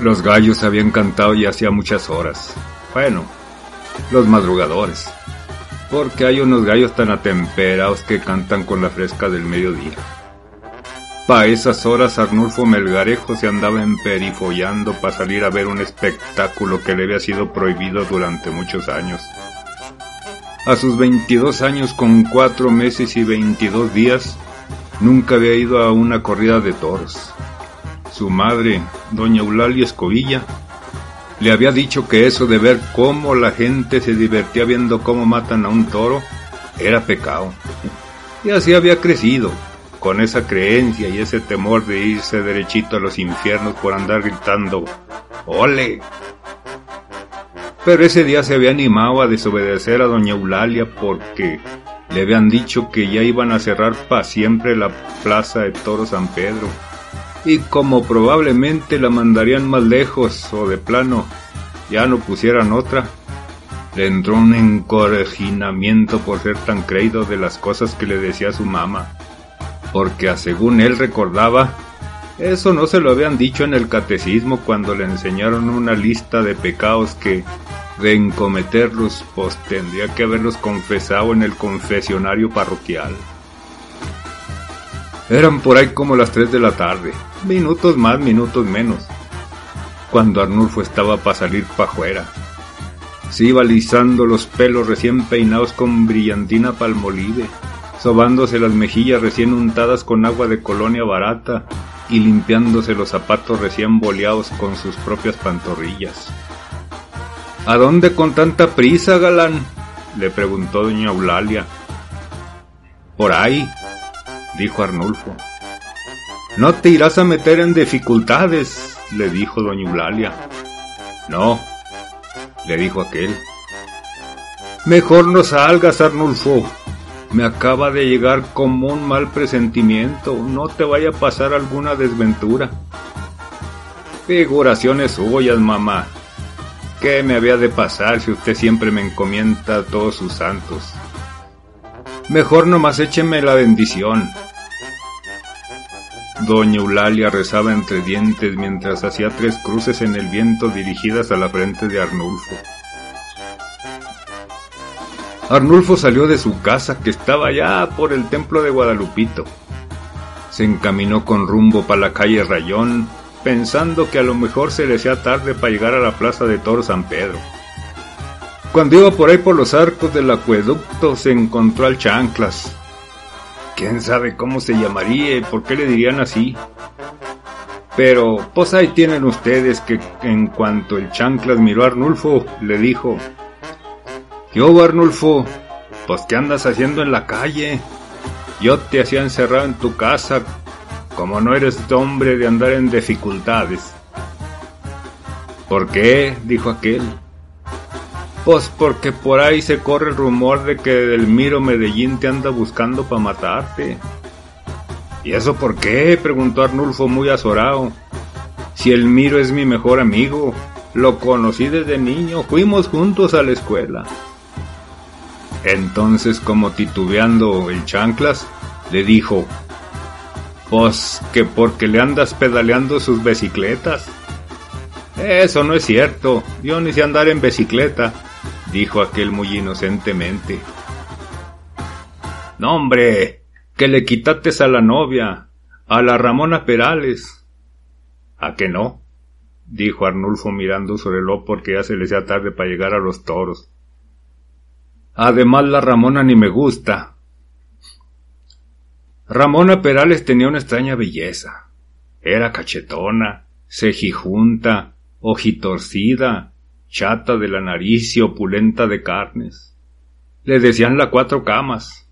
Los gallos habían cantado ya hacía muchas horas. Bueno, los madrugadores. Porque hay unos gallos tan atemperados que cantan con la fresca del mediodía. Pa' esas horas Arnulfo Melgarejo se andaba emperifollando para salir a ver un espectáculo que le había sido prohibido durante muchos años. A sus 22 años con 4 meses y 22 días, nunca había ido a una corrida de toros. Su madre, doña Eulalia Escobilla, le había dicho que eso de ver cómo la gente se divertía viendo cómo matan a un toro era pecado. Y así había crecido, con esa creencia y ese temor de irse derechito a los infiernos por andar gritando ¡Ole! Pero ese día se había animado a desobedecer a doña Eulalia porque le habían dicho que ya iban a cerrar para siempre la plaza de Toro San Pedro y como probablemente la mandarían más lejos o de plano ya no pusieran otra, le entró un encorejinamiento por ser tan creído de las cosas que le decía su mamá, porque según él recordaba, eso no se lo habían dicho en el catecismo cuando le enseñaron una lista de pecados que de encometerlos pues tendría que haberlos confesado en el confesionario parroquial. Eran por ahí como las 3 de la tarde, minutos más, minutos menos, cuando Arnulfo estaba para salir para afuera. Se iba alisando los pelos recién peinados con brillantina palmolive, sobándose las mejillas recién untadas con agua de colonia barata y limpiándose los zapatos recién boleados con sus propias pantorrillas. ¿A dónde con tanta prisa, galán? le preguntó doña Eulalia. Por ahí, dijo Arnulfo. No te irás a meter en dificultades, le dijo doña Eulalia. No, le dijo aquel. Mejor no salgas, Arnulfo. Me acaba de llegar como un mal presentimiento. No te vaya a pasar alguna desventura. Figuraciones suyas, mamá. ¿Qué me había de pasar si usted siempre me encomienda a todos sus santos? Mejor nomás écheme la bendición. Doña Eulalia rezaba entre dientes mientras hacía tres cruces en el viento dirigidas a la frente de Arnulfo. Arnulfo salió de su casa que estaba allá por el templo de Guadalupito. Se encaminó con rumbo para la calle Rayón, pensando que a lo mejor se le hacía tarde para llegar a la plaza de Toro San Pedro. Cuando iba por ahí por los arcos del acueducto se encontró al Chanclas, quién sabe cómo se llamaría y por qué le dirían así. Pero, pues ahí tienen ustedes que en cuanto el chanclas miró a Arnulfo, le dijo, Yo, Arnulfo, pues qué andas haciendo en la calle. Yo te hacía encerrado en tu casa, como no eres hombre de andar en dificultades. ¿Por qué? dijo aquel. Pues porque por ahí se corre el rumor de que del Miro Medellín te anda buscando para matarte. ¿Y eso por qué? preguntó Arnulfo muy azorado. Si el Miro es mi mejor amigo, lo conocí desde niño, fuimos juntos a la escuela. Entonces, como titubeando el chanclas, le dijo, Pues que porque le andas pedaleando sus bicicletas. Eso no es cierto, yo ni sé andar en bicicleta dijo aquel muy inocentemente. No, hombre, que le quitates a la novia, a la Ramona Perales. ¿A que no? dijo Arnulfo mirando su reloj porque ya se le hacía tarde para llegar a los toros. Además la Ramona ni me gusta. Ramona Perales tenía una extraña belleza. Era cachetona, cejijunta, ojitorcida, chata de la nariz y opulenta de carnes. Le decían la cuatro camas.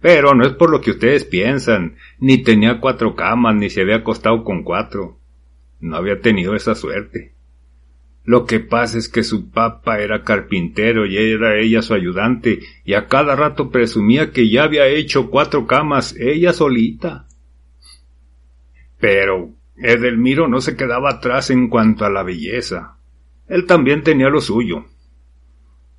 Pero no es por lo que ustedes piensan, ni tenía cuatro camas, ni se había acostado con cuatro. No había tenido esa suerte. Lo que pasa es que su papá era carpintero y era ella su ayudante, y a cada rato presumía que ya había hecho cuatro camas ella solita. Pero Edelmiro no se quedaba atrás en cuanto a la belleza. Él también tenía lo suyo.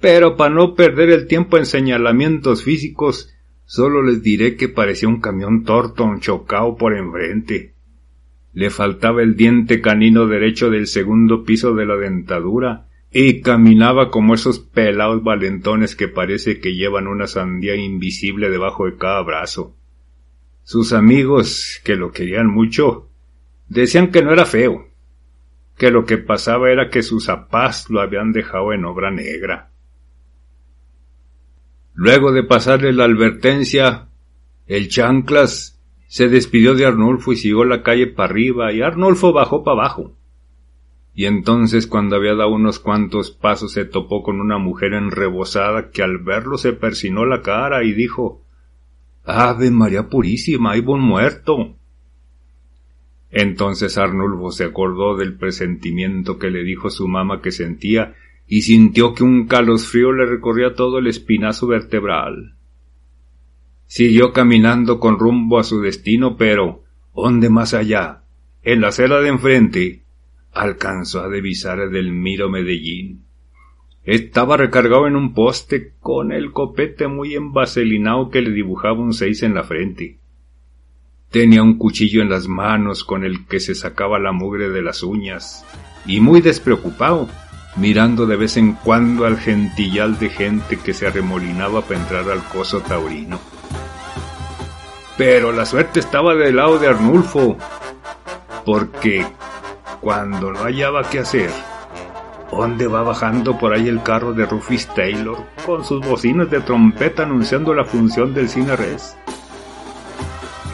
Pero para no perder el tiempo en señalamientos físicos, solo les diré que parecía un camión Torton chocado por enfrente. Le faltaba el diente canino derecho del segundo piso de la dentadura y caminaba como esos pelados valentones que parece que llevan una sandía invisible debajo de cada brazo. Sus amigos, que lo querían mucho, decían que no era feo, que lo que pasaba era que sus apás lo habían dejado en obra negra. Luego de pasarle la advertencia, el chanclas se despidió de Arnulfo y siguió la calle para arriba, y Arnulfo bajó para abajo. Y entonces cuando había dado unos cuantos pasos se topó con una mujer enrebosada que al verlo se persinó la cara y dijo Ave María Purísima, hay buen muerto. Entonces Arnulfo se acordó del presentimiento que le dijo su mamá que sentía y sintió que un calosfrío le recorría todo el espinazo vertebral. Siguió caminando con rumbo a su destino, pero, ¿dónde más allá? En la acera de enfrente, alcanzó a divisar el del Miro Medellín. Estaba recargado en un poste con el copete muy envaselinado que le dibujaba un seis en la frente. Tenía un cuchillo en las manos con el que se sacaba la mugre de las uñas, y muy despreocupado, mirando de vez en cuando al gentillal de gente que se arremolinaba para entrar al coso taurino. Pero la suerte estaba del lado de Arnulfo, porque cuando no hallaba qué hacer, ¿dónde va bajando por ahí el carro de Rufus Taylor con sus bocinas de trompeta anunciando la función del cine res?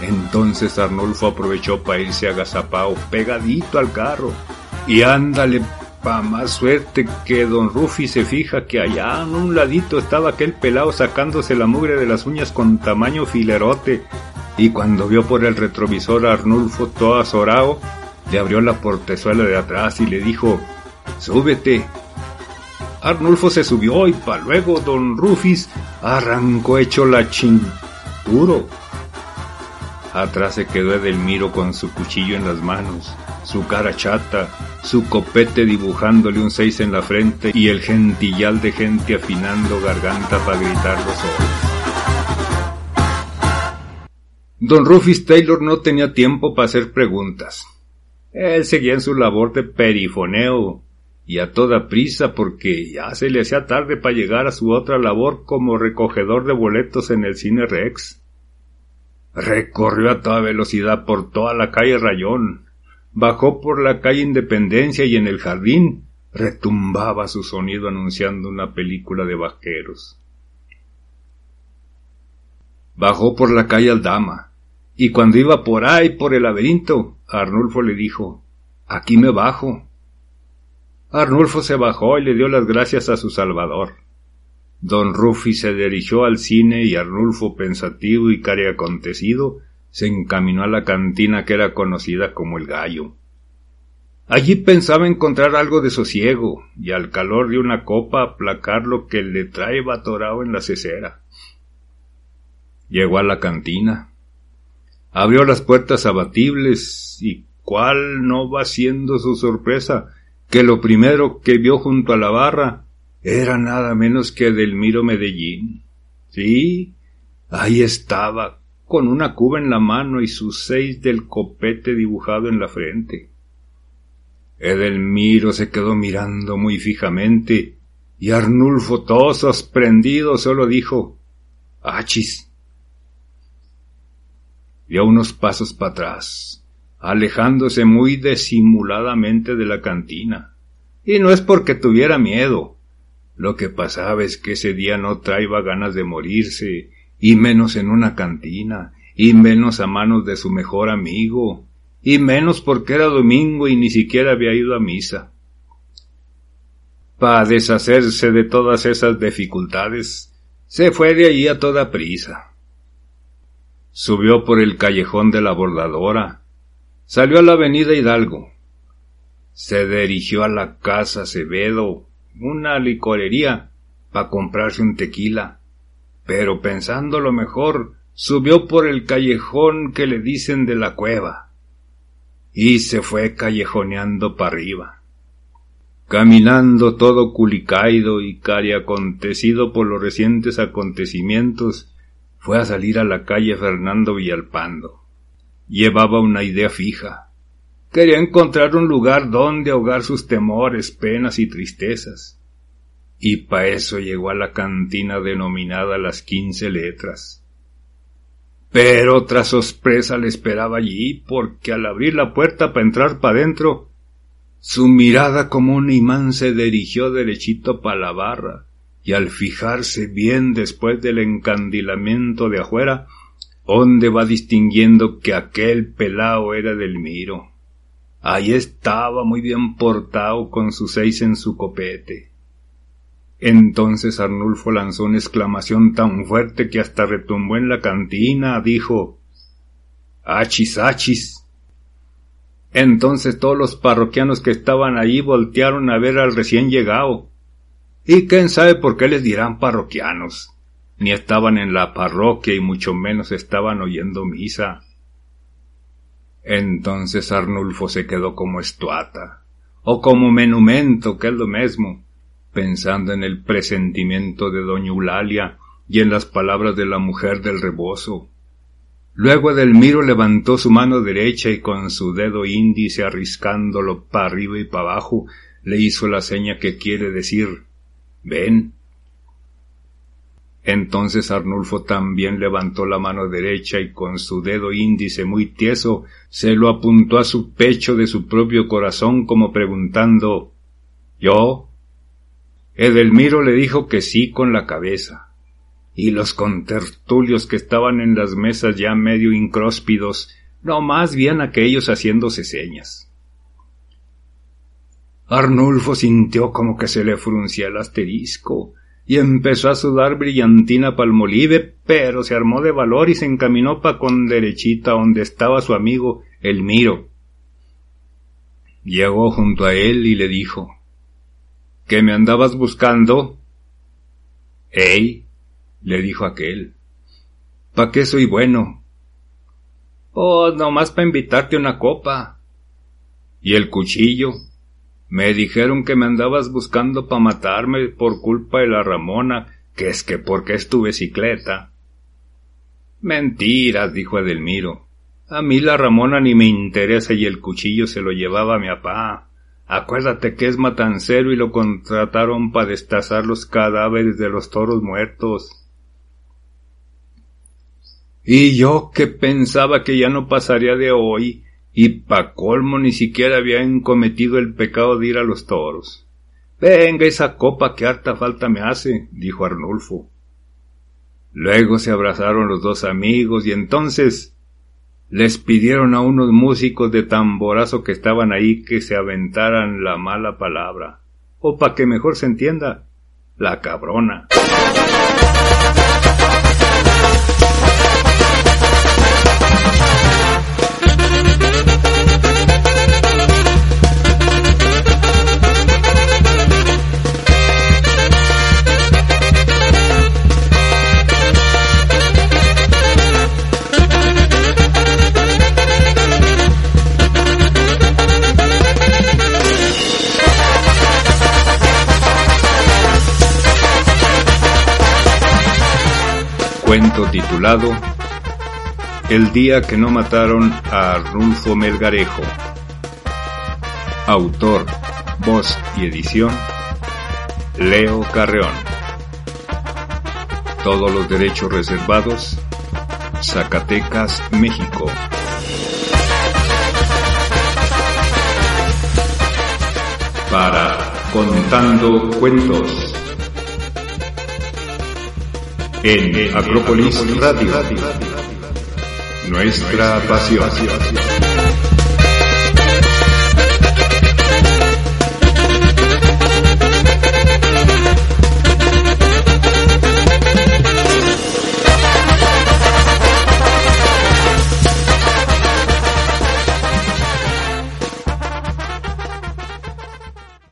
Entonces Arnulfo aprovechó para irse agazapao pegadito al carro y ándale pa más suerte que don Rufi se fija que allá en un ladito estaba aquel pelado sacándose la mugre de las uñas con tamaño filerote y cuando vio por el retrovisor a Arnulfo todo azorado, le abrió la portezuela de atrás y le dijo, súbete. Arnulfo se subió y pa' luego don Rufis arrancó hecho la chinturo. Atrás se quedó Edelmiro con su cuchillo en las manos, su cara chata, su copete dibujándole un seis en la frente y el gentillal de gente afinando garganta para gritar los Don Rufus Taylor no tenía tiempo para hacer preguntas. Él seguía en su labor de perifoneo y a toda prisa porque ya se le hacía tarde para llegar a su otra labor como recogedor de boletos en el cine Rex. Recorrió a toda velocidad por toda la calle Rayón, bajó por la calle Independencia y en el jardín retumbaba su sonido anunciando una película de vaqueros. Bajó por la calle Aldama, y cuando iba por ahí, por el laberinto, Arnulfo le dijo, aquí me bajo. Arnulfo se bajó y le dio las gracias a su salvador. Don Rufi se dirigió al cine y Arnulfo, pensativo y cari acontecido, se encaminó a la cantina que era conocida como el Gallo. Allí pensaba encontrar algo de sosiego y al calor de una copa aplacar lo que le trae atorado en la cesera. Llegó a la cantina, Abrió las puertas abatibles y cuál no va siendo su sorpresa que lo primero que vio junto a la barra era nada menos que Edelmiro Medellín. Sí, ahí estaba, con una cuba en la mano y sus seis del copete dibujado en la frente. Edelmiro se quedó mirando muy fijamente y Arnulfo, todo sorprendido, solo dijo Achis, dio unos pasos para atrás, alejándose muy disimuladamente de la cantina. Y no es porque tuviera miedo. Lo que pasaba es que ese día no traía ganas de morirse, y menos en una cantina, y menos a manos de su mejor amigo, y menos porque era domingo y ni siquiera había ido a misa. Para deshacerse de todas esas dificultades, se fue de allí a toda prisa. Subió por el callejón de la bordadora, salió a la avenida Hidalgo, se dirigió a la casa Acevedo, una licorería, para comprarse un tequila, pero pensando lo mejor, subió por el callejón que le dicen de la cueva, y se fue callejoneando para arriba caminando todo culicaido y cari acontecido por los recientes acontecimientos, fue a salir a la calle Fernando Villalpando. Llevaba una idea fija. Quería encontrar un lugar donde ahogar sus temores, penas y tristezas. Y pa' eso llegó a la cantina denominada Las Quince Letras. Pero otra sorpresa le esperaba allí, porque al abrir la puerta para entrar pa' dentro, su mirada como un imán se dirigió derechito para la barra, y al fijarse bien después del encandilamiento de afuera, donde va distinguiendo que aquel pelao era del miro. Ahí estaba muy bien portado con sus seis en su copete. Entonces Arnulfo lanzó una exclamación tan fuerte que hasta retumbó en la cantina, dijo Achis, achis. Entonces todos los parroquianos que estaban allí voltearon a ver al recién llegado. Y quién sabe por qué les dirán parroquianos. Ni estaban en la parroquia y mucho menos estaban oyendo misa. Entonces Arnulfo se quedó como estuata, o como menumento, que es lo mismo, pensando en el presentimiento de doña Eulalia y en las palabras de la mujer del rebozo. Luego Edelmiro levantó su mano derecha y con su dedo índice arriscándolo para arriba y para abajo le hizo la seña que quiere decir ven. Entonces Arnulfo también levantó la mano derecha y con su dedo índice muy tieso se lo apuntó a su pecho de su propio corazón como preguntando ¿Yo? Edelmiro le dijo que sí con la cabeza y los contertulios que estaban en las mesas ya medio incróspidos, no más bien aquellos haciéndose señas. Arnulfo sintió como que se le fruncía el asterisco, y empezó a sudar brillantina palmolive, pero se armó de valor y se encaminó pa' con derechita donde estaba su amigo Elmiro. Llegó junto a él y le dijo ¿Que me andabas buscando? Ey, le dijo aquel. ¿Pa qué soy bueno? Oh, nomás pa invitarte una copa. ¿Y el cuchillo? Me dijeron que me andabas buscando pa matarme por culpa de la Ramona, que es que porque es tu bicicleta. Mentiras, dijo Edelmiro. A mí la Ramona ni me interesa y el cuchillo se lo llevaba a mi papá. Acuérdate que es matancero y lo contrataron para destazar los cadáveres de los toros muertos. Y yo que pensaba que ya no pasaría de hoy, y pa' colmo ni siquiera había cometido el pecado de ir a los toros. Venga esa copa que harta falta me hace, dijo Arnulfo. Luego se abrazaron los dos amigos y entonces les pidieron a unos músicos de tamborazo que estaban ahí que se aventaran la mala palabra, o pa' que mejor se entienda, la cabrona. Cuento titulado el día que no mataron a Rulfo Melgarejo. Autor, voz y edición, Leo Carreón. Todos los derechos reservados, Zacatecas, México. Para Contando Cuentos. En Acrópolis Radio. Nuestra pasión.